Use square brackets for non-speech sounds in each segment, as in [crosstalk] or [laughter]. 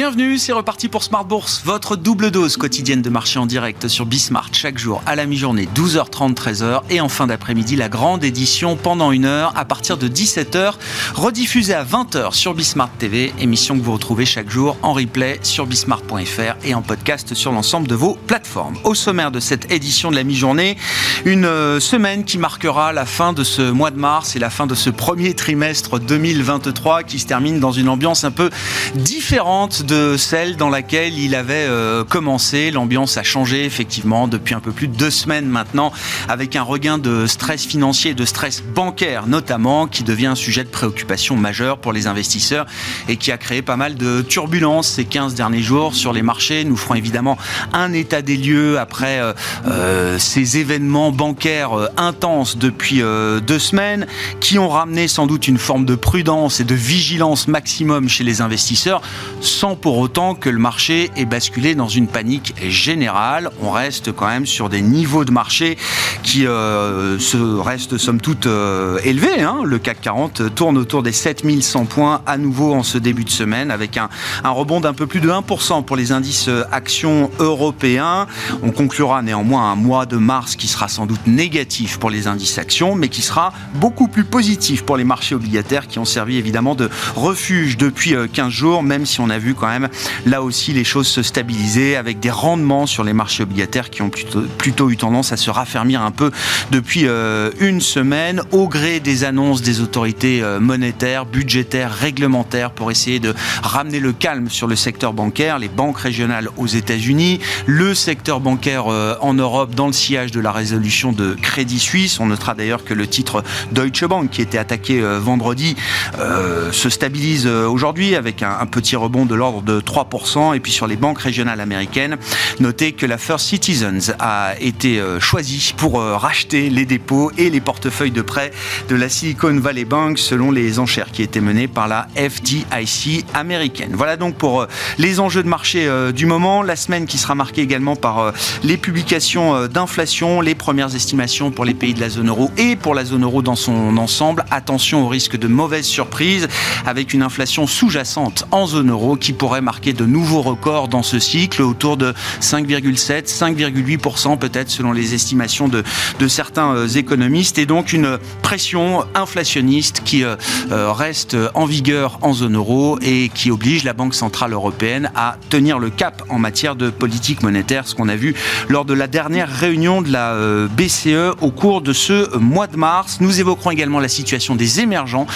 Bienvenue, c'est reparti pour Smart Bourse, votre double dose quotidienne de marché en direct sur Bismart chaque jour à la mi-journée 12h30 13h et en fin d'après-midi la grande édition pendant une heure à partir de 17h rediffusée à 20h sur Bismart TV, émission que vous retrouvez chaque jour en replay sur bismart.fr et en podcast sur l'ensemble de vos plateformes. Au sommaire de cette édition de la mi-journée, une euh, semaine qui marquera la fin de ce mois de mars et la fin de ce premier trimestre 2023 qui se termine dans une ambiance un peu différente de celle dans laquelle il avait euh, commencé. L'ambiance a changé effectivement depuis un peu plus de deux semaines maintenant, avec un regain de stress financier, de stress bancaire notamment, qui devient un sujet de préoccupation majeur pour les investisseurs et qui a créé pas mal de turbulences ces 15 derniers jours sur les marchés. Nous ferons évidemment un état des lieux après euh, euh, ces événements bancaires intenses depuis deux semaines, qui ont ramené sans doute une forme de prudence et de vigilance maximum chez les investisseurs, sans pour autant que le marché ait basculé dans une panique générale. On reste quand même sur des niveaux de marché qui euh, se restent somme toute euh, élevés. Hein. Le CAC 40 tourne autour des 7100 points à nouveau en ce début de semaine avec un, un rebond d'un peu plus de 1% pour les indices euh, actions européens. On conclura néanmoins un mois de mars qui sera sans doute négatif pour les indices actions, mais qui sera beaucoup plus positif pour les marchés obligataires qui ont servi évidemment de refuge depuis 15 jours, même si on a vu quand même là aussi les choses se stabiliser avec des rendements sur les marchés obligataires qui ont plutôt, eu tendance à se raffermir un peu depuis euh, une semaine au gré des annonces des autorités euh, monétaires, budgétaires, réglementaires pour essayer de ramener le calme sur le secteur bancaire, les banques régionales aux États-Unis, le secteur bancaire euh, en Europe dans le sillage de la résolution de Crédit Suisse. On notera d'ailleurs que le titre Deutsche Bank qui était attaqué vendredi se stabilise aujourd'hui avec un petit rebond de l'ordre de 3%. Et puis sur les banques régionales américaines, notez que la First Citizens a été euh, choisie pour euh, racheter les dépôts et les portefeuilles de prêts de la Silicon Valley Bank selon les enchères qui étaient menées par la FDIC américaine. Voilà donc pour euh, les enjeux de marché du moment. La semaine qui sera marquée également par les publications d'inflation, les premières estimations pour les pays de la zone euro et pour la zone euro dans son ensemble. Attention au risque de mauvaises surprises avec une inflation sous-jacente en zone euro qui pourrait marquer de nouveaux records dans ce cycle, autour de 5,7, 5,8% peut-être selon les estimations de, certains euh, économistes, et donc une pression inflationniste qui euh, euh, reste en vigueur en zone euro et qui oblige la Banque Centrale Européenne à tenir le cap en matière de politique monétaire, ce qu'on a vu lors de la dernière réunion de la BCE au cours de ce mois de mars. Nous évoquerons également la situation des émergents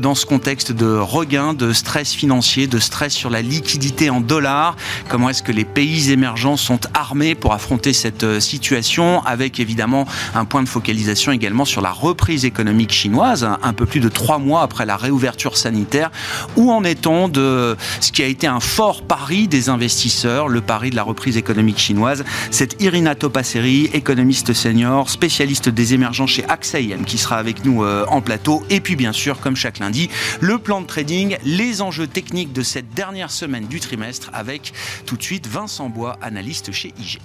dans ce contexte de regain, de stress financier, de stress sur la liquidité en dollars. Comment est-ce que les pays émergents sont armés pour affronter cette euh, situation avec évidemment un point de focalisation également sur la reprise économique chinoise, un peu plus de trois mois après la réouverture sanitaire. Où en est-on de ce qui a été un fort pari des investisseurs, le pari de la reprise économique chinoise? C'est Irina Topasseri, économiste senior, spécialiste des émergents chez AXA qui sera avec nous euh, en plateau. Et puis bien sûr, comme chaque lundi, le plan de trading, les enjeux techniques de cette dernière semaine du trimestre avec tout de suite Vincent Bois, analyste chez IG.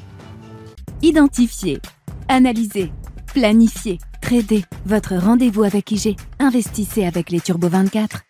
Identifier, analyser, planifier, trader. Votre rendez-vous avec IG. Investissez avec les Turbo 24.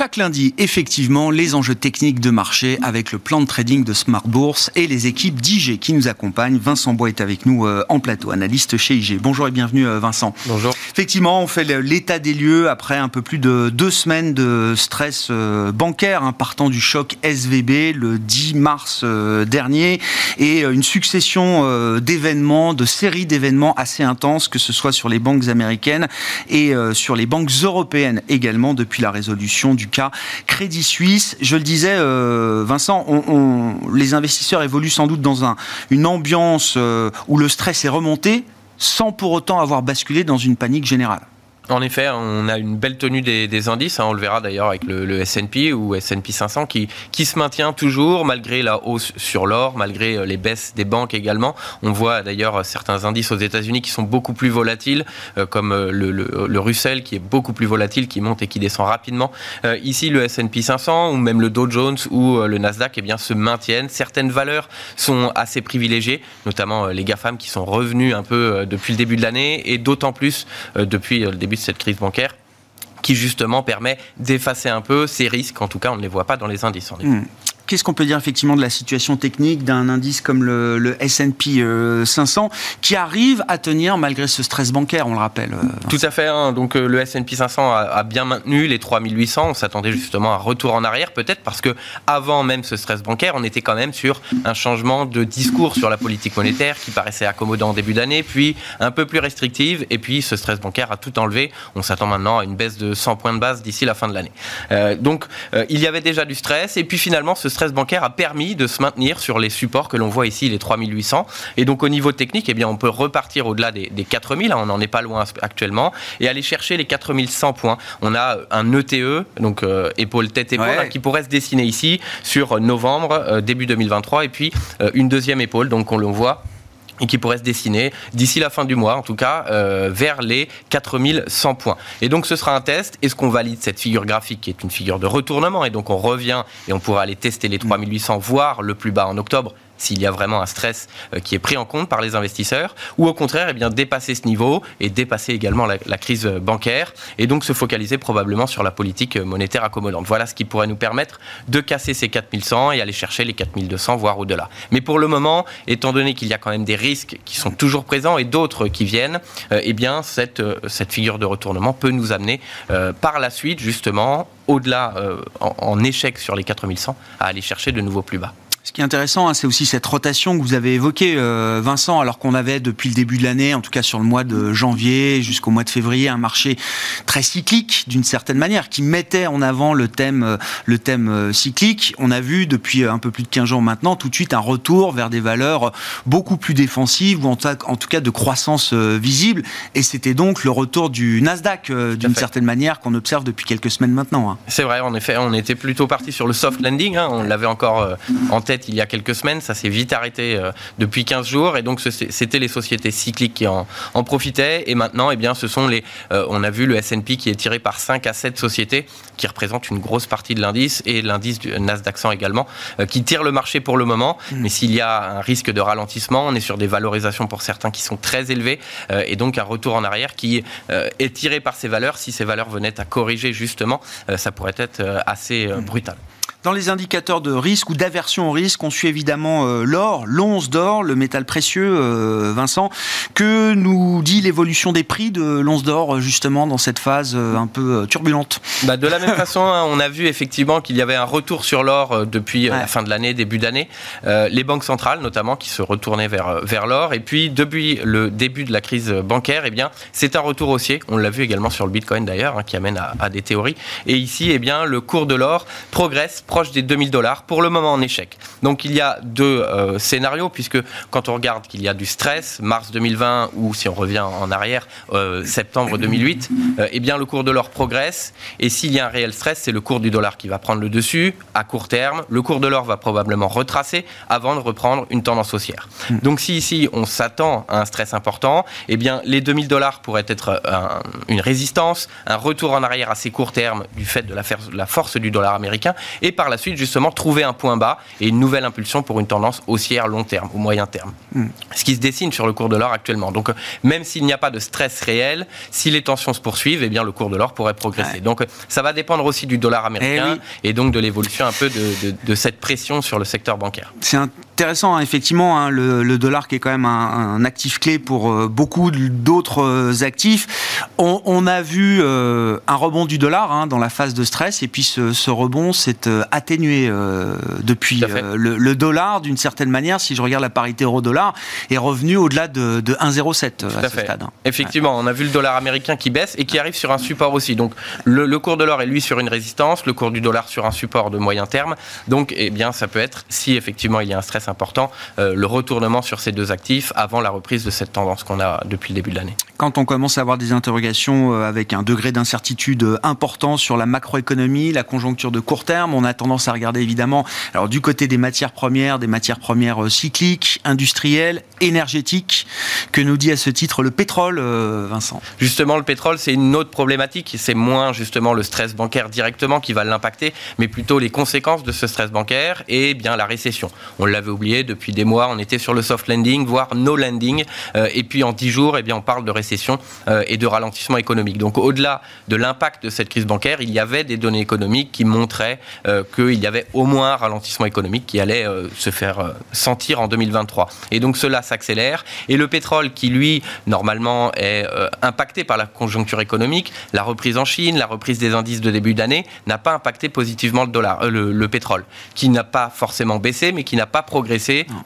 Chaque lundi, effectivement, les enjeux techniques de marché avec le plan de trading de Smart Bourse et les équipes d'IG qui nous accompagnent. Vincent Bois est avec nous euh, en plateau, analyste chez IG. Bonjour et bienvenue euh, Vincent. Bonjour. Effectivement, on fait l'état des lieux après un peu plus de deux semaines de stress euh, bancaire hein, partant du choc SVB le 10 mars dernier et une succession d'événements, de séries d'événements assez intenses, que ce soit sur les banques américaines et sur les banques européennes également depuis la résolution du cas Crédit Suisse. Je le disais, euh, Vincent, les investisseurs évoluent sans doute dans une ambiance euh, où le stress est remonté sans pour autant avoir basculé dans une panique générale. En effet, on a une belle tenue des, indices. Hein. on le verra d'ailleurs avec le, S&P ou S&P 500 qui, se maintient toujours malgré la hausse sur l'or, malgré euh, les baisses des banques également. On voit d'ailleurs certains indices aux États-Unis qui sont beaucoup plus volatiles, euh, comme euh, le, Russell qui est beaucoup plus volatile, qui monte et qui descend rapidement. ici, le S&P 500 ou même le Dow Jones ou le Nasdaq, eh bien, se maintiennent. Certaines valeurs sont assez privilégiées, notamment les GAFAM qui sont revenus un peu depuis le début de l'année et d'autant plus depuis le début cette crise bancaire qui justement permet d'effacer un peu ces risques. En tout cas, on ne les voit pas dans les indices. Qu'est-ce qu'on peut dire effectivement de la situation technique d'un indice comme le, S&P 500 euh, qui arrive à tenir malgré ce stress bancaire, on le rappelle euh, Tout à fait. Hein. Donc euh, le S&P 500 a, bien maintenu les 3800. On s'attendait justement à un retour en arrière, peut-être parce que avant même ce stress bancaire, on était quand même sur un changement de discours sur la politique monétaire qui paraissait accommodant en début d'année, puis un peu plus restrictive, et puis ce stress bancaire a tout enlevé. On s'attend maintenant à une baisse de 100 points de base d'ici la fin de l'année. donc il y avait déjà du stress, et puis finalement ce stress stress bancaire a permis de se maintenir sur les supports que l'on voit ici, les 3800. Et donc au niveau technique, eh bien, on peut repartir au-delà des, 4000, hein, on n'en est pas loin actuellement, et aller chercher les 4100 points. On a un ETE, e, donc euh, épaule tête épaule, hein, qui pourrait se dessiner ici sur novembre, euh, début 2023, et puis euh, une deuxième épaule, donc on le voit et qui pourrait se dessiner d'ici la fin du mois, en tout cas, euh, vers les 4100 points. Et donc, ce sera un test. Est-ce qu'on valide cette figure graphique qui est une figure de retournement? Et donc, on revient et on pourra aller tester les 3800, voire le plus bas en octobre s'il y a vraiment un stress euh, qui est pris en compte par les investisseurs, ou au contraire, eh dépasser ce niveau et dépasser également la, crise bancaire, et donc se focaliser probablement sur la politique monétaire accommodante. Voilà ce qui pourrait nous permettre de casser ces 4100 et aller chercher les 4200, voire au-delà. Mais pour le moment, étant donné qu'il y a quand même des risques qui sont toujours présents et d'autres qui viennent, euh, eh cette, euh, figure de retournement peut nous amener par la suite, justement, au-delà, en, en échec sur les 4100, à aller chercher de nouveaux plus bas. Ce qui est intéressant, hein, c'est aussi cette rotation que vous avez évoquée, euh, Vincent, alors qu'on avait depuis le début de l'année, en tout cas sur le mois de janvier jusqu'au mois de février, un marché très cyclique d'une certaine manière, qui mettait en avant le thème, euh, le thème euh, cyclique. On a vu depuis un peu plus de 15 jours maintenant, tout de suite un retour vers des valeurs beaucoup plus défensives ou en, tout cas de croissance visible. Et c'était donc le retour du Nasdaq d'une certaine manière qu'on observe depuis quelques semaines maintenant. Hein. C'est vrai, en effet, on était plutôt parti sur le soft landing. Hein. on l'avait encore en tête il y a quelques semaines. Ça s'est vite arrêté euh, depuis 15 jours. Et donc, c'était les sociétés cycliques qui en, profitaient. Et maintenant, eh bien, ce sont les. Euh, on a vu le SP qui est tiré par 5 à 7 sociétés qui représentent une grosse partie de l'indice et l'indice du Nasdaq 100 également, euh, qui tire le marché pour le moment. Mmh. Mais s'il y a un risque de ralentissement, on est sur des valorisations pour certains qui sont très élevées et donc un retour en arrière qui est tiré par ces valeurs. Si ces valeurs venaient à corriger justement, ça pourrait être assez mmh. brutal. Dans les indicateurs de risque ou d'aversion au risque, on suit évidemment euh, l'or, l'once d'or, le métal précieux, euh, Vincent. Que nous dit l'évolution des prix de l'once d'or, justement, dans cette phase euh, un peu turbulente? Bah, De la même façon, hein, on a vu effectivement qu'il y avait un retour sur l'or depuis la fin de l'année, début d'année. les banques centrales, notamment, qui se retournaient vers, vers l'or. Et puis, depuis le début de la crise bancaire, eh bien, c'est un retour haussier. On l'a vu également sur le Bitcoin, d'ailleurs, hein, qui amène à, à, des théories. Et ici, eh bien, le cours de l'or progresse proche des 2000 dollars, pour le moment en échec. Donc il y a deux euh, scénarios, puisque quand on regarde qu'il y a du stress, mars 2020, ou si on revient en arrière, euh, septembre 2008, euh, eh bien le cours de l'or progresse, et s'il y a un réel stress, c'est le cours du dollar qui va prendre le dessus, à court terme, le cours de l'or va probablement retracer avant de reprendre une tendance haussière. Donc si ici on s'attend à un stress important, eh bien les 2000 dollars pourraient être une résistance, un retour en arrière assez court terme du fait de la force du dollar américain, et par la suite justement trouver un point bas et une nouvelle impulsion pour une tendance haussière long terme ou moyen terme. Hmm. Ce qui se dessine sur le cours de l'or actuellement. Donc même s'il n'y a pas de stress réel, si les tensions se poursuivent, eh bien le cours de l'or pourrait progresser. Donc ça va dépendre aussi du dollar américain eh et donc de l'évolution un peu de, cette pression sur le secteur bancaire. C'est intéressant, hein, effectivement, hein, le, dollar qui est quand même un, actif clé pour euh, beaucoup d'autres euh, actifs. On, a vu euh, un rebond du dollar hein, dans la phase de stress et puis ce, ce rebond s'est atténué depuis le, dollar, d'une certaine manière, si je regarde la parité euro-dollar, est revenu au-delà de, 1,07 à, ce stade. Effectivement, on a vu le dollar américain qui baisse et qui arrive sur un support aussi. Donc le, cours de l'or est lui sur une résistance, le cours du dollar sur un support de moyen terme. Donc eh bien, ça peut être, si effectivement il y a un stress important, le retournement sur ces deux actifs avant la reprise de cette tendance qu'on a depuis le début de l'année. Quand on commence à avoir des interrogations avec un degré d'incertitude important sur la macroéconomie, la conjoncture de court terme, on a tendance à regarder évidemment, alors du côté des matières premières, des matières premières cycliques, industrielles, énergétiques, que nous dit à ce titre le pétrole, Vincent? Justement, le pétrole, c'est une autre problématique. C'est moins justement le stress bancaire directement qui va l'impacter, mais plutôt les conséquences de ce stress bancaire et bien la récession. On l'avait oublié depuis des mois, on était sur le soft landing, voire no landing, euh, et puis en dix jours, eh bien, on parle de récession euh, et de ralentissement économique. Donc au-delà de l'impact de cette crise bancaire, il y avait des données économiques qui montraient euh, qu'il y avait au moins un ralentissement économique qui allait se faire sentir en 2023. Et donc cela s'accélère. Et le pétrole, qui lui, normalement, est impacté par la conjoncture économique, la reprise en Chine, la reprise des indices de début d'année n'a pas impacté positivement le dollar, le, pétrole, qui n'a pas forcément baissé, mais qui n'a pas progressé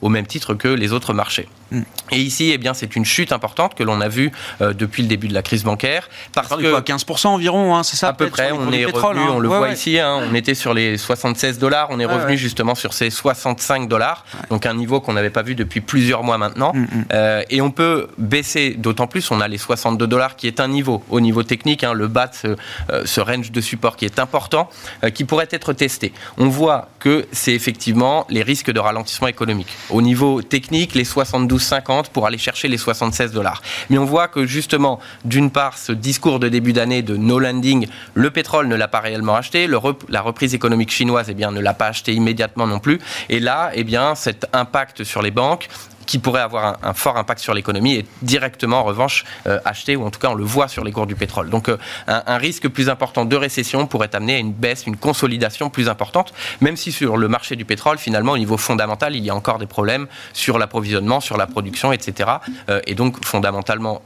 au même titre que les autres marchés. Mm. Et ici, eh bien, c'est une chute importante que l'on a vue euh, depuis le début de la crise bancaire. Parce que 15% environ, hein, c'est ça À peu près, on est revenu, hein. on le voit ici, hein, on était sur les 76 dollars, on est revenu justement sur ces 65 dollars, donc un niveau qu'on n'avait pas vu depuis plusieurs mois maintenant. Mm, mm. Euh, et on peut baisser, d'autant plus, on a les 62 dollars qui est un niveau, au niveau technique, le bas de euh, ce, range de support qui est important, qui pourrait être testé. On voit que c'est effectivement les risques de ralentissement économique. Au niveau technique, les 72 50 pour aller chercher les 76 dollars. Mais on voit que justement, d'une part, ce discours de début d'année de no landing, le pétrole ne l'a pas réellement acheté, la reprise économique chinoise eh bien, ne l'a pas acheté immédiatement non plus. Et là, eh bien, cet impact sur les banques qui pourrait avoir un, fort impact sur l'économie et directement en revanche euh, acheter ou en tout cas on le voit sur les cours du pétrole. Donc euh, un, risque plus important de récession pourrait amener à une baisse, une consolidation plus importante, même si sur le marché du pétrole finalement au niveau fondamental il y a encore des problèmes sur l'approvisionnement, sur la production, etc. Euh, et donc fondamentalement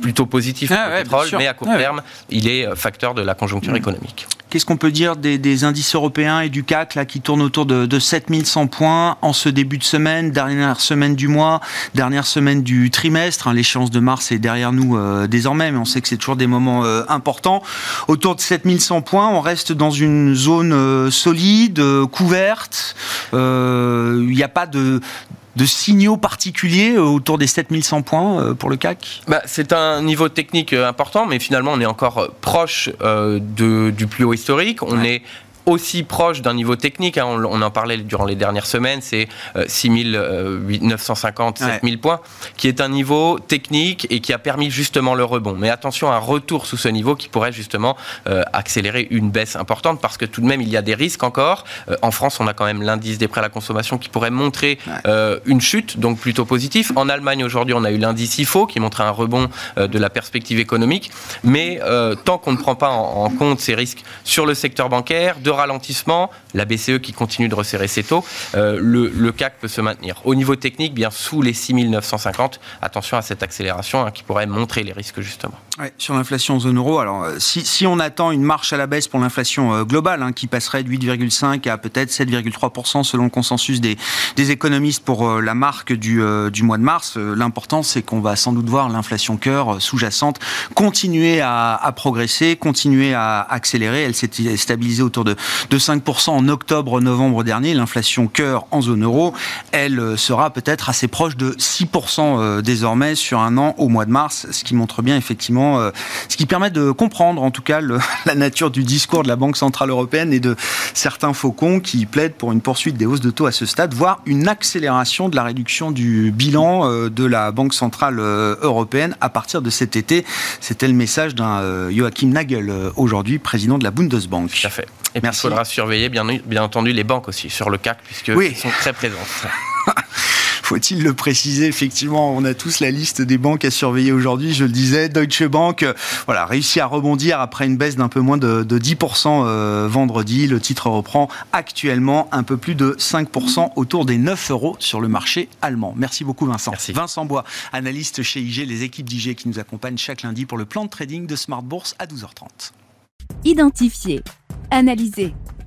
plutôt positif pour le pétrole, mais à court terme, il est facteur de la conjoncture mmh. économique. Qu'est-ce qu'on peut dire des, indices européens et du CAC là, qui tournent autour de, de 7100 points en ce début de semaine, dernière semaine du mois, dernière semaine du trimestre hein, L'échéance de mars est derrière nous euh, désormais, mais on sait que c'est toujours des moments euh, importants. Autour de 7100 points, on reste dans une zone euh, solide, couverte. Il n'y a pas de de signaux particuliers euh, autour des 7100 points euh, pour le CAC bah, C'est un niveau technique euh, important, mais finalement on est encore proche de, du plus haut historique. On est aussi proche d'un niveau technique. Hein. on, en parlait durant les dernières semaines, c'est 6950, 7000 points, qui est un niveau technique et qui a permis justement le rebond. Mais attention, un retour sous ce niveau qui pourrait justement euh, accélérer une baisse importante parce que tout de même, il y a des risques encore. Euh, en France, on a quand même l'indice des prêts à la consommation qui pourrait montrer euh, une chute, donc plutôt positif. En Allemagne, aujourd'hui, on a eu l'indice IFO qui montrait un rebond de la perspective économique. Mais tant qu'on ne prend pas en, en compte ces risques sur le secteur bancaire, de ralentissement, la BCE qui continue de resserrer ses taux, euh, le, CAC peut se maintenir. Au niveau technique, bien sous les 6950, attention à cette accélération hein, qui pourrait montrer les risques justement. Sur l'inflation zone euro, alors euh, si, on attend une marche à la baisse pour l'inflation euh, globale, hein, qui passerait de 8,5 à peut-être 7,3% selon le consensus des, économistes pour la marque du, mois de mars, l'important c'est qu'on va sans doute voir l'inflation cœur sous-jacente continuer à, à progresser, continuer à accélérer. Elle s'est stabilisée autour de de 5% en octobre-novembre dernier. L'inflation cœur en zone euro, elle euh, sera peut-être assez proche de 6% euh, désormais sur un an au mois de mars, ce qui montre bien effectivement, euh, ce qui permet de comprendre en tout cas [laughs] la nature du discours de la Banque Centrale Européenne et de certains faucons qui plaident pour une poursuite des hausses de taux à ce stade, voire une accélération de la réduction du bilan de la Banque Centrale Européenne à partir de cet été. C'était le message d'un Joachim Nagel aujourd'hui, président de la Bundesbank. Tout à fait. Et il faudra surveiller, bien, bien entendu, les banques aussi sur le CAC, puisqu'elles sont très présentes. [laughs] faut-il le préciser Effectivement, on a tous la liste des banques à surveiller aujourd'hui. Je le disais, Deutsche Bank, euh, voilà, réussi à rebondir après une baisse d'un peu moins de, 10% euh, vendredi. Le titre reprend actuellement un peu plus de 5% autour des 9 euros sur le marché allemand. Merci beaucoup, Vincent. Merci. Vincent Bois, analyste chez IG, les équipes d'IG qui nous accompagnent chaque lundi pour le plan de trading de Smart Bourse à 12h30. Identifier Analysez,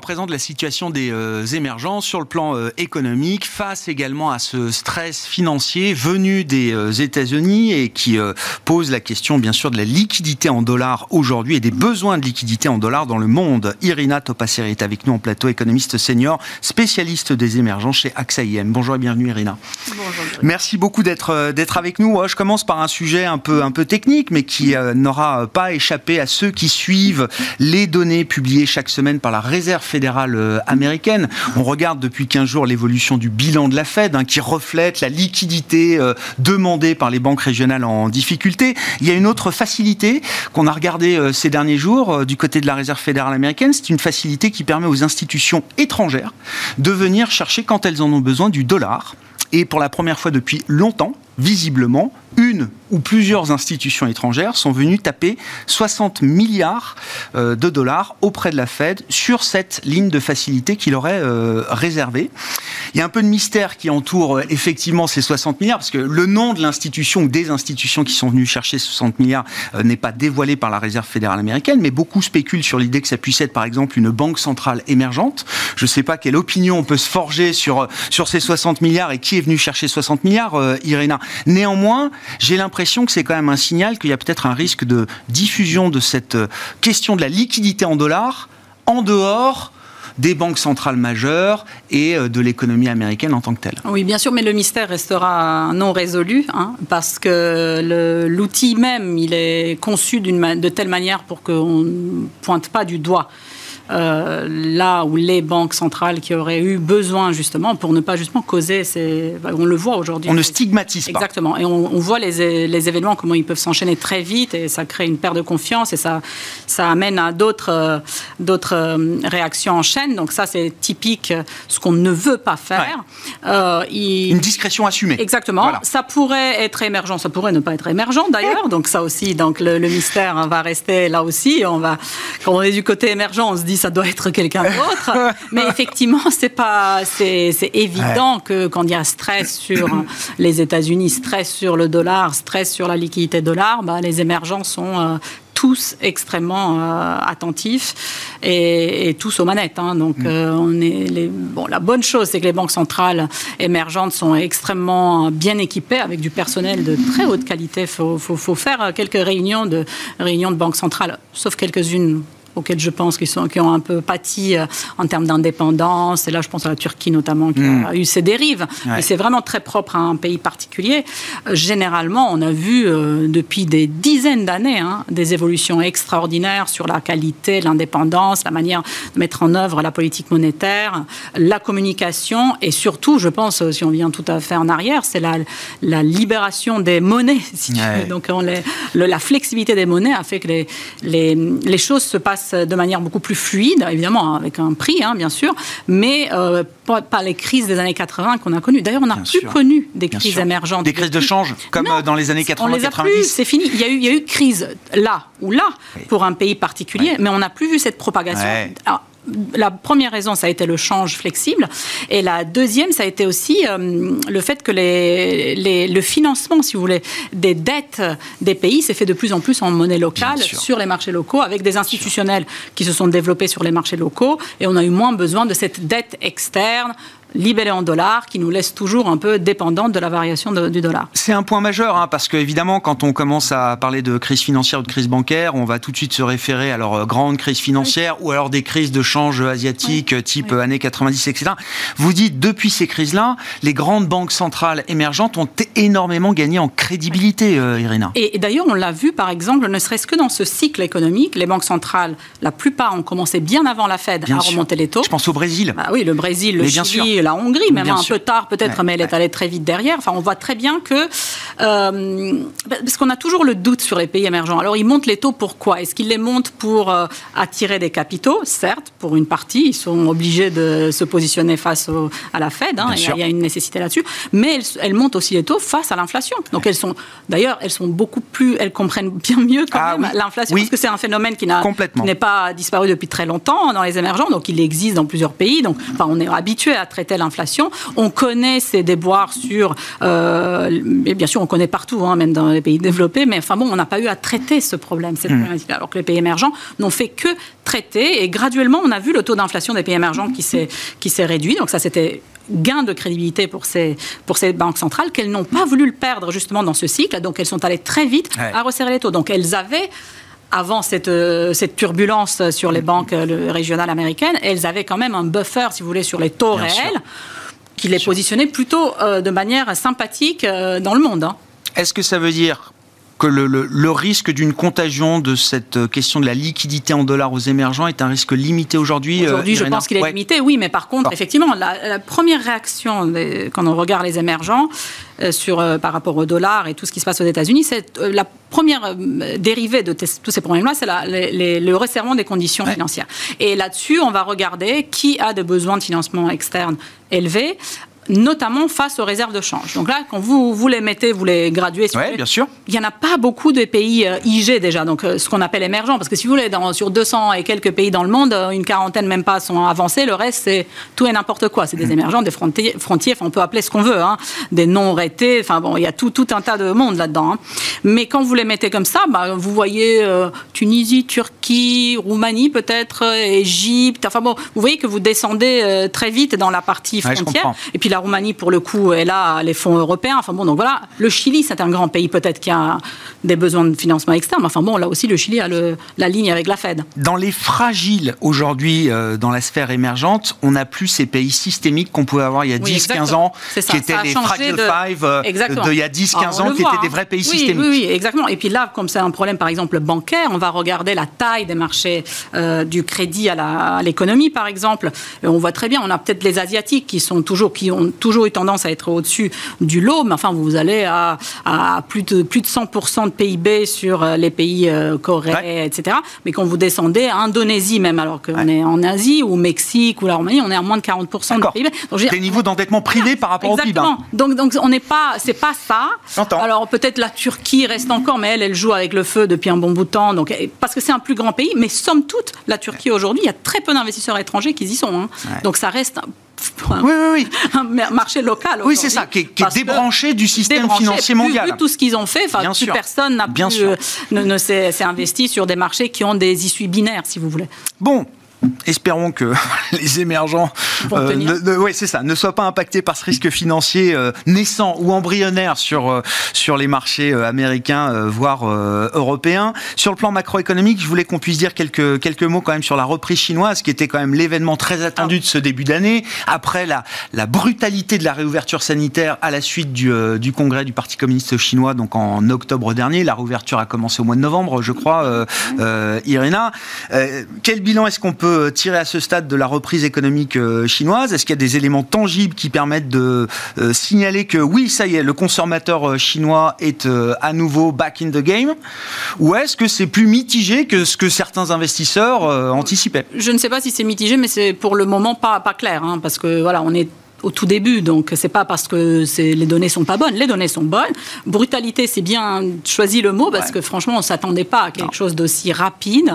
À présent de la situation des euh, émergents sur le plan euh, économique, face également à ce stress financier venu des euh, États-Unis et qui pose la question bien sûr de la liquidité en dollars aujourd'hui et des besoins de liquidité en dollars dans le monde. Irina Topasseri est avec nous en plateau, économiste senior, spécialiste des émergents chez AXA IM. Bonjour et bienvenue Irina. Bonjour. Merci beaucoup d'être d'être avec nous. Je commence par un sujet un peu un peu technique mais qui n'aura pas échappé à ceux qui suivent les données publiées chaque semaine par la réserve fédérale euh, américaine. On regarde depuis 15 jours l'évolution du bilan de la Fed hein, qui reflète la liquidité euh, demandée par les banques régionales en difficulté. Il y a une autre facilité qu'on a regardée euh, ces derniers jours du côté de la réserve fédérale américaine. C'est une facilité qui permet aux institutions étrangères de venir chercher quand elles en ont besoin du dollar. Et pour la première fois depuis longtemps, visiblement, une ou plusieurs institutions étrangères sont venues taper 60 milliards euh, de dollars auprès de la Fed sur cette ligne de facilité qu'il aurait euh, réservée. Il y a un peu de mystère qui entoure euh, effectivement ces 60 milliards, parce que le nom de l'institution ou des institutions qui sont venues chercher 60 milliards n'est pas dévoilé par la Réserve fédérale américaine, mais beaucoup spéculent sur l'idée que ça puisse être par exemple une banque centrale émergente. Je ne sais pas quelle opinion on peut se forger sur, sur ces 60 milliards et qui est venu chercher 60 milliards, Irina. Néanmoins, j'ai l'impression que c'est quand même un signal qu'il y a peut-être un risque de diffusion de cette euh, question de la liquidité en dollars en dehors des banques centrales majeures et euh, de l'économie américaine en tant que telle. Oui, bien sûr, mais le mystère restera non résolu, hein, parce que l'outil même, il est conçu de telle manière pour qu'on ne pointe pas du doigt euh, là où les banques centrales qui auraient eu besoin justement pour ne pas justement causer ces... On le voit aujourd'hui. On ne stigmatise pas. Exactement. Et on, voit les, les, événements, comment ils peuvent s'enchaîner très vite et ça crée une perte de confiance et ça, ça amène à d'autres euh, d'autres euh, réactions en chaîne. Donc ça, c'est typique ce qu'on ne veut pas faire. une discrétion assumée. Exactement. Ça pourrait être émergent, ça pourrait ne pas être émergent d'ailleurs. Donc ça aussi, donc le, le mystère va rester là aussi. On va, quand on est du côté émergent, on se dit ça doit être quelqu'un d'autre. [laughs] Mais effectivement, c'est pas, c'est, évident que quand il y a stress sur les États-Unis, stress sur le dollar, stress sur la liquidité dollar, bah, les émergents sont euh, tous extrêmement euh, attentifs et, tous aux manettes. Hein. Donc, mm. euh, on est les... bon, la bonne chose, c'est que les banques centrales émergentes sont extrêmement bien équipées avec du personnel de très haute qualité. Il faut, faut, faut, faire quelques réunions de, réunions de banques centrales, sauf quelques-unes auxquels je pense qu'ils sont, qui ont un peu pâti euh, en termes d'indépendance. Et là, je pense à la Turquie notamment, qui a hmm. eu ses dérives. Et c'est vraiment très propre à un pays particulier. Euh, généralement, on a vu euh, depuis des dizaines d'années hein, des évolutions extraordinaires sur la qualité, l'indépendance, la manière de mettre en œuvre la politique monétaire, la communication et surtout, je pense, si on vient tout à fait en arrière, c'est la, la libération des monnaies. Donc, on les, la flexibilité des monnaies a fait que les, les, les choses se passent de manière beaucoup plus fluide, évidemment avec un prix, hein, bien sûr, mais euh, pas, les crises des années 80 qu'on a connues. D'ailleurs, on n'a plus connu des crises émergentes. Des crises de change, comme euh, dans les années 80-90 On les a plus, c'est fini. Il y, a eu, il y a eu crise là ou là pour un pays particulier, mais on n'a plus vu cette propagation la première raison, ça a été le change flexible. Et la deuxième, ça a été aussi euh, le fait que les, le financement, si vous voulez, des dettes des pays s'est fait de plus en plus en monnaie locale sur les marchés locaux, avec des institutionnels qui se sont développés sur les marchés locaux. Et on a eu moins besoin de cette dette externe libellé en dollars qui nous laisse toujours un peu dépendante de la variation du dollar. C'est un point majeur, hein, parce qu'évidemment, quand on commence à parler de crise financière ou de crise bancaire, on va tout de suite se référer à leur euh, grande crise financière ou alors des crises de change asiatiques type années 90, etc. Vous dites, depuis ces crises-là, les grandes banques centrales émergentes ont énormément gagné en crédibilité, euh, Irina. Et, d'ailleurs, on l'a vu, par exemple, ne serait-ce que dans ce cycle économique, les banques centrales, la plupart ont commencé bien avant la Fed à remonter les taux. Je pense au Brésil. Ah oui, le Brésil, le Chili, la Hongrie, même un peu tard peut-être, mais elle est allée très vite derrière. Enfin, on voit très bien que... Euh, parce qu'on a toujours le doute sur les pays émergents. Alors, ils montent les taux pourquoi? Est-ce qu'ils les montent pour euh, attirer des capitaux? Certes, pour une partie, ils sont obligés de se positionner face à la Fed. Hein, il, y a, une nécessité là-dessus. Mais elles, montent aussi les taux face à l'inflation. Donc, elles sont... D'ailleurs, elles sont beaucoup plus... Elles comprennent bien mieux quand ah même l'inflation, parce que c'est un phénomène qui n'est pas disparu depuis très longtemps dans les émergents. Donc, il existe dans plusieurs pays. Donc, enfin, on est habitué à traiter l'inflation. On connaît ces déboires sur, euh, et bien sûr, on connaît partout, hein, même dans les pays développés, mais enfin bon, on n'a pas eu à traiter ce problème, cette Hmm. alors que les pays émergents n'ont fait que traiter. Et graduellement, on a vu le taux d'inflation des pays émergents qui s'est qui s'est réduit. Donc ça, c'était gain de crédibilité pour ces, pour ces banques centrales qu'elles n'ont pas voulu le perdre justement dans ce cycle. Donc elles sont allées très vite Ouais. à resserrer les taux. Donc elles avaient avant cette, euh, cette turbulence sur les banques euh, le- régionales américaines, elles avaient quand même un buffer, si vous voulez, sur les taux Bien sûr. réels, qui les positionnait plutôt euh, de manière sympathique euh, dans le monde. hein. Est-ce que ça veut dire que le, le- le risque d'une contagion de cette euh, question de la liquidité en dollars aux émergents est un risque limité aujourd'hui euh, Aujourd'hui, je pense qu'il est Ouais. limité, oui, mais par contre, effectivement, la, la première réaction des- quand on regarde les émergents euh, sur, euh, par rapport au dollar et tout ce qui se passe aux États-Unis, c'est la première dérivée de tous ces problèmes-là, c'est le resserrement des conditions Ouais. financières. Et là-dessus, on va regarder qui a des besoins de financement externe élevés notamment face aux réserves de change. Donc là, quand vous, vous les mettez, vous les graduez, si Ouais, voulez, bien sûr. il n'y en a pas beaucoup de pays euh, IG déjà, donc euh, ce qu'on appelle émergents. Parce que si vous voulez, dans, sur 200 et quelques pays dans le monde, euh, une quarantaine même pas sont avancés. Le reste, c'est tout et n'importe quoi. C'est des émergents, des frontiers, frontiers enfin, on peut appeler ce qu'on veut, hein, des non-rétés. Enfin bon, il y a tout, tout un tas de monde là-dedans. hein. Mais quand vous les mettez comme ça, bah, vous voyez euh, Tunisie, Turquie, Roumanie peut-être, Égypte. Enfin bon, vous voyez que vous descendez euh, très vite dans la partie Ouais, frontière. comprends. Et puis la Roumanie, pour le coup, est là, les fonds européens. Enfin bon, donc voilà. Le Chili, c'est un grand pays peut-être qui a des besoins de financement externe. Enfin bon, là aussi, le Chili a le- la ligne avec la Fed. Dans les fragiles aujourd'hui euh, dans la sphère émergente, on n'a plus ces pays systémiques qu'on pouvait avoir il y a Oui, 10-15 exactement. ans, ça, qui étaient a les fragile de- five euh, de il y a 10-15 Alors, on ans, qui voit, étaient des vrais pays oui, systémiques. Oui, oui, exactement. Et puis là, comme c'est un problème, par exemple, bancaire, on va regarder la taille des marchés euh, du crédit à l'économie, par exemple. Et on voit très bien, on a peut-être les Asiatiques qui, sont toujours, qui ont toujours eu tendance à être au-dessus du lot, mais enfin, vous allez à, à plus, de, plus de 100% de PIB sur euh, les pays euh, coréens, Ouais. etc. Mais quand vous descendez à Indonésie, même, alors qu'on Ouais. est en Asie, ou au Mexique, ou la Roumanie, on est à moins de 40% de. PIB. Donc, dire, Des niveaux d'endettement privé par rapport au PIB. hein. Exactement. Donc, donc on n'est pas, c'est pas ça. J'entends. Alors peut-être la Turquie reste encore, mais elle, elle joue avec le feu depuis un bon bout de temps. Donc et- parce que c'est un plus grand pays, mais somme toute, la Turquie aujourd'hui, il y a très peu d'investisseurs étrangers qui y sont. hein. Ouais. Donc ça reste un, Oui, oui, oui. [laughs] un mar- marché local. Oui, c'est ça, qui est, qui débranché du système débranché, financier mondial. Vu tout ce qu'ils ont fait, enfin, Bien plus sûr. personne n'a Bien plus, sûr. euh, ne, ne s'est investi sur des marchés qui ont des issues binaires, si vous voulez. Bon. Espérons que [laughs] les émergents, euh, ne, ne- ouais, c'est ça, ne soient pas impactés par ce risque financier euh, naissant ou embryonnaire sur euh, sur les marchés américains, voire européens. Sur le plan macroéconomique, je voulais qu'on puisse dire quelques quelques mots quand même sur la reprise chinoise, qui était quand même l'événement très attendu de ce début d'année. Après la la brutalité de la réouverture sanitaire à la suite du du congrès du Parti communiste chinois, donc en octobre dernier, la réouverture a commencé au mois de novembre, je crois. Irina, quel bilan est-ce qu'on peut tirer à ce stade de la reprise économique euh, chinoise. Est-ce qu'il y a des éléments tangibles qui permettent de euh, signaler que oui, ça y est, le consommateur euh, chinois est à nouveau back in the game? Ou est-ce que c'est plus mitigé que ce que certains investisseurs anticipaient? Je ne sais pas si c'est mitigé, mais c'est pour le moment pas, pas clair, hein, parce que voilà, on est au tout début, donc c'est pas parce que les données sont pas bonnes. Les données sont bonnes. Brutalité, c'est bien choisi le mot parce Ouais. que franchement, on s'attendait pas à quelque chose d'aussi rapide.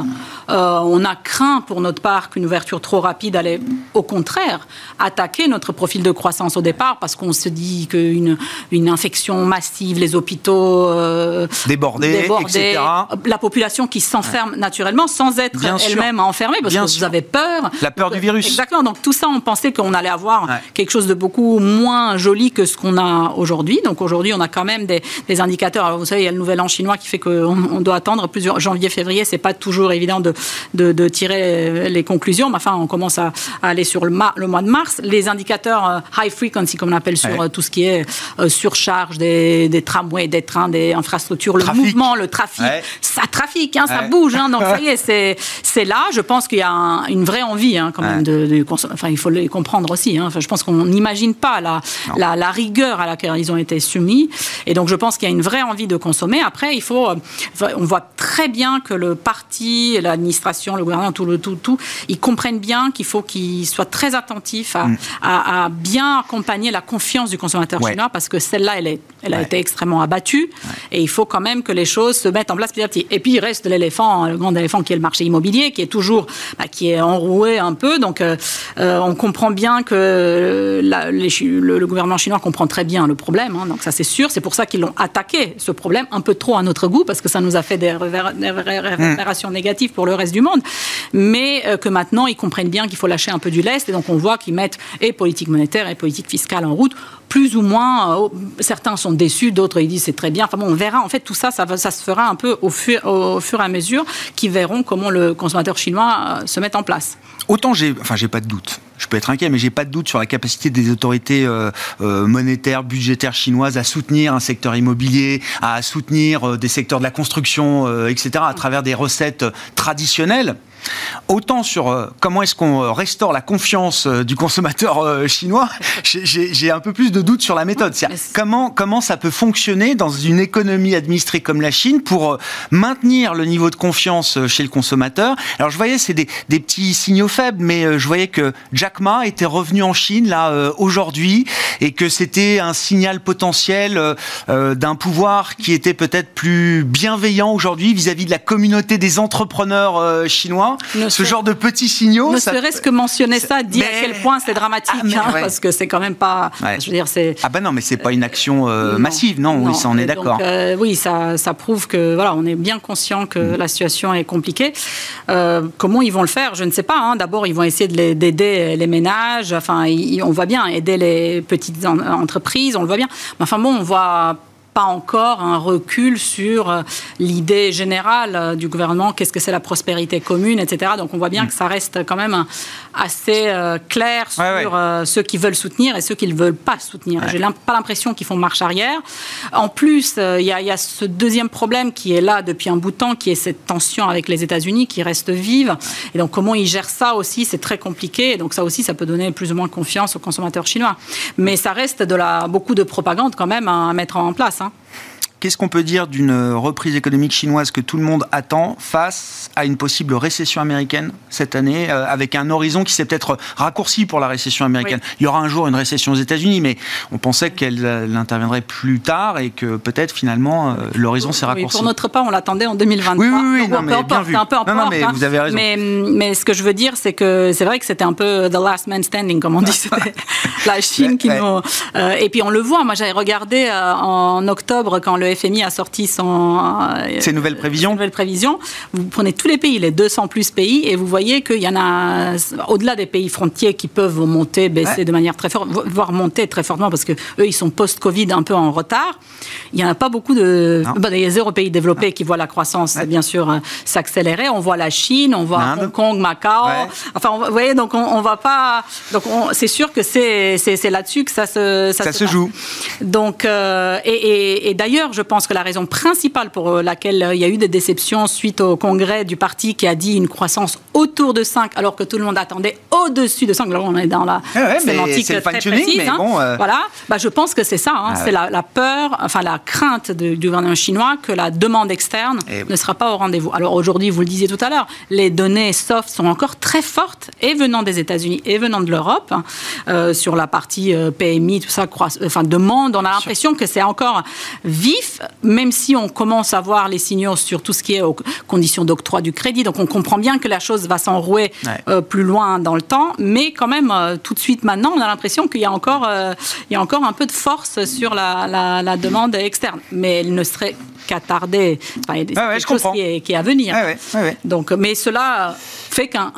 Euh, on a craint pour notre part qu'une ouverture trop rapide allait, au contraire, attaquer notre profil de croissance au départ parce qu'on se dit qu'une une infection massive, les hôpitaux euh, Débordés, etc. la population qui s'enferme naturellement sans être elle-même enfermée parce Bien que sûr. vous avez peur. La peur du virus. Exactement. Donc tout ça, on pensait qu'on allait avoir Ouais. quelque chose de beaucoup moins joli que ce qu'on a aujourd'hui. Donc aujourd'hui, on a quand même des, des indicateurs. Alors vous savez, il y a le nouvel an chinois qui fait qu'on on doit attendre plusieurs janvier, février. C'est pas toujours évident de, de, de tirer les conclusions. Mais enfin, on commence à, à aller sur le, mois de mars. Les indicateurs euh, high frequency, comme on appelle sur Ouais. euh, tout ce qui est euh, surcharge des, des tramways, des trains, des infrastructures, le Trafic. mouvement, le trafic, Ouais. ça trafique, hein, ça bouge. hein. [laughs] donc ça y est, c'est là. Je pense qu'il y a un- une vraie envie hein, quand même de, de Enfin, il faut le comprendre aussi. hein. Enfin, je pense qu'on n'imagine pas la, la, la rigueur à laquelle ils ont été soumis. Et donc, je pense qu'il y a une vraie envie de consommer. Après, il faut. euh, On voit très bien que le parti, l'administration, le gouvernement, tout, le, tout, tout, ils comprennent bien qu'il faut qu'ils soient très attentifs à, à- à bien accompagner la confiance du consommateur Mm. Ouais. chinois parce que celle-là, elle, est, elle a été extrêmement abattue. Et il faut quand même que les choses se mettent en place petit à petit. Et puis, il reste l'éléphant, hein, le grand éléphant qui est le marché immobilier, qui est toujours, bah, qui est enroué un peu. Donc, euh, euh, on comprend bien que le, gouvernement chinois comprend très bien le problème, hein, donc ça c'est sûr. C'est pour ça qu'ils l'ont attaqué, ce problème, un peu trop à notre goût, parce que ça nous a fait des, révélations négatives pour le reste du monde. Mais euh, que maintenant, ils comprennent bien qu'il faut lâcher un peu du lest. Et donc on voit qu'ils mettent et politique monétaire et politique fiscale en route plus ou moins, euh, certains sont déçus, d'autres ils disent c'est très bien. Enfin bon, on verra. En fait, tout ça, ça, se fera un peu au fur, et à mesure qu'ils verront comment le consommateur chinois se met en place. Autant j'ai, enfin j'ai pas de doute. Je peux être inquiet, mais j'ai pas de doute sur la capacité des autorités euh, euh, monétaires, budgétaires chinoises à soutenir un secteur immobilier, à soutenir euh, des secteurs de la construction, etc., à travers des recettes traditionnelles. Autant sur euh, comment est-ce qu'on euh, restaure la confiance euh, du consommateur chinois, [laughs] j'ai un peu plus de doutes sur la méthode. Comment, comment ça peut fonctionner dans une économie administrée comme la Chine pour maintenir le niveau de confiance chez le consommateur? Alors je voyais, c'est des, des, petits signaux faibles, mais je voyais que Jack Ma était revenu en Chine là aujourd'hui et que c'était un signal potentiel d'un pouvoir qui était peut-être plus bienveillant aujourd'hui vis-à-vis de la communauté des entrepreneurs chinois ce genre de petits signaux. Ne serait-ce que mentionner ça, dit à quel point c'est dramatique, ah, hein, parce que c'est quand même pas. Je veux dire, c'est. Ah ben non, mais c'est pas une action euh, massive, non, Oui, ça on est d'accord. Euh, oui, ça, ça, prouve que voilà, on est bien conscient que mm. la situation est compliquée. Euh, comment ils vont le faire Je ne sais pas. Hein. D'abord, ils vont essayer d'aider les ménages. Enfin, on voit bien aider les petites entreprises, on le voit bien. Mais enfin bon, on voit pas encore un recul sur euh, l'idée générale euh, du gouvernement, qu'est-ce que c'est la prospérité commune, etc. Donc on voit bien que ça reste quand même assez euh, clair sur ceux qui veulent soutenir et ceux qui ne veulent pas soutenir. J'ai pas l'impression qu'ils font marche arrière. En plus, il y, a ce deuxième problème qui est là depuis un bout de temps, qui est cette tension avec les États-Unis qui reste vive. Et donc comment ils gèrent ça aussi, c'est très compliqué. Et donc ça aussi, ça peut donner plus ou moins confiance aux consommateurs chinois. Mais ça reste de la, beaucoup de propagande quand même à mettre en place. Hein. 啊。Qu'est-ce qu'on peut dire d'une reprise économique chinoise que tout le monde attend face à une possible récession américaine cette année, euh, avec un horizon qui s'est peut-être raccourci pour la récession américaine? Il y aura un jour une récession aux États-Unis, mais on pensait qu'elle euh, interviendrait plus tard et que peut-être finalement euh, l'horizon s'est raccourci. pour notre part, on l'attendait en 2023. Oui, oui, oui non, mais bien vu. Un peu en non, non, mais vous avez raison. Mais, mais, ce que je veux dire, c'est que c'est vrai que c'était un peu the last man standing, comme on dit. [laughs] C'était la Chine qui nous. et puis on le voit. Moi, j'avais regardé en octobre quand le FMI a sorti son, euh, Ces nouvelles prévisions. nouvelles prévisions. Vous prenez tous les pays, les 200 plus pays, et vous voyez qu'il y en a, au-delà des pays frontiers qui peuvent monter, baisser de manière très forte, voire monter très fortement, parce que eux, ils sont post-Covid un peu en retard. Il n'y en a pas beaucoup de. Bon, il y a zéro pays développés qui voient la croissance, bien sûr, euh, s'accélérer. On voit la Chine, on voit Hong Kong, Macao. Enfin, vous voyez, donc on, ne va pas. Donc c'est sûr que c'est là-dessus que ça se, ça, se, joue. Donc, euh, et, et d'ailleurs, je pense que la raison principale pour euh, laquelle euh, il y a eu des déceptions suite au congrès du parti qui a dit une croissance autour de 5 alors que tout le monde attendait au-dessus de 5. Alors on est dans la ouais, sémantique très précise. Hein. Bon, euh, Voilà, bah, je pense que c'est ça. Hein. Ah c'est la, peur, enfin la crainte du gouvernement chinois que la demande externe eh ne sera pas au rendez-vous. Alors aujourd'hui, vous le disiez tout à l'heure, les données soft sont encore très fortes et venant des États-Unis et venant de l'Europe sur la partie PMI, tout ça, enfin demande. On a l'impression que c'est encore vif, même si on commence à voir les signaux sur tout ce qui est aux conditions d'octroi du crédit. Donc on comprend bien que la chose va s'enrouer euh, plus loin dans le temps, mais quand même, euh, tout de suite maintenant, on a l'impression qu'il y, a encore, euh, il y a encore un peu de force sur la, demande externe. Mais elle ne serait qu'attardée. Enfin, il y a quelque chose qui est, qui est, à venir. Donc, mais cela fait qu'un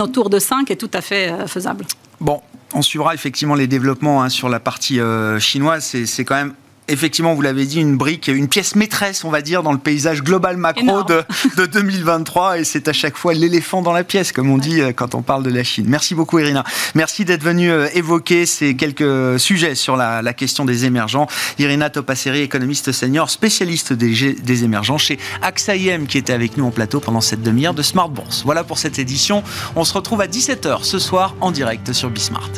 autour de 5 est tout à fait faisable. Bon, on suivra effectivement les développements hein, sur la partie chinoise. C'est quand même effectivement, vous l'avez dit, une brique, une pièce maîtresse, on va dire, dans le paysage global macro de, 2023. Et c'est à chaque fois l'éléphant dans la pièce, comme on dit euh, quand on parle de la Chine. Merci beaucoup, Irina. Merci d'être venue euh, évoquer ces quelques sujets sur la, question des émergents. Irina Topasseri, économiste senior, spécialiste des, des émergents chez AXA IM, qui était avec nous en plateau pendant cette demi-heure de Smart Bourse. Voilà pour cette édition. On se retrouve à 17h ce soir en direct sur Bismart.